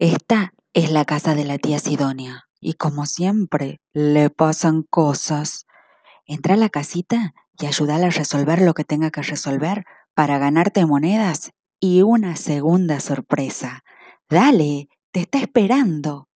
Esta es la casa de la tía Sidonia y como siempre le pasan cosas. Entra a la casita y ayúdala a resolver lo que tenga que resolver para ganarte monedas y una segunda sorpresa. Dale, te está esperando.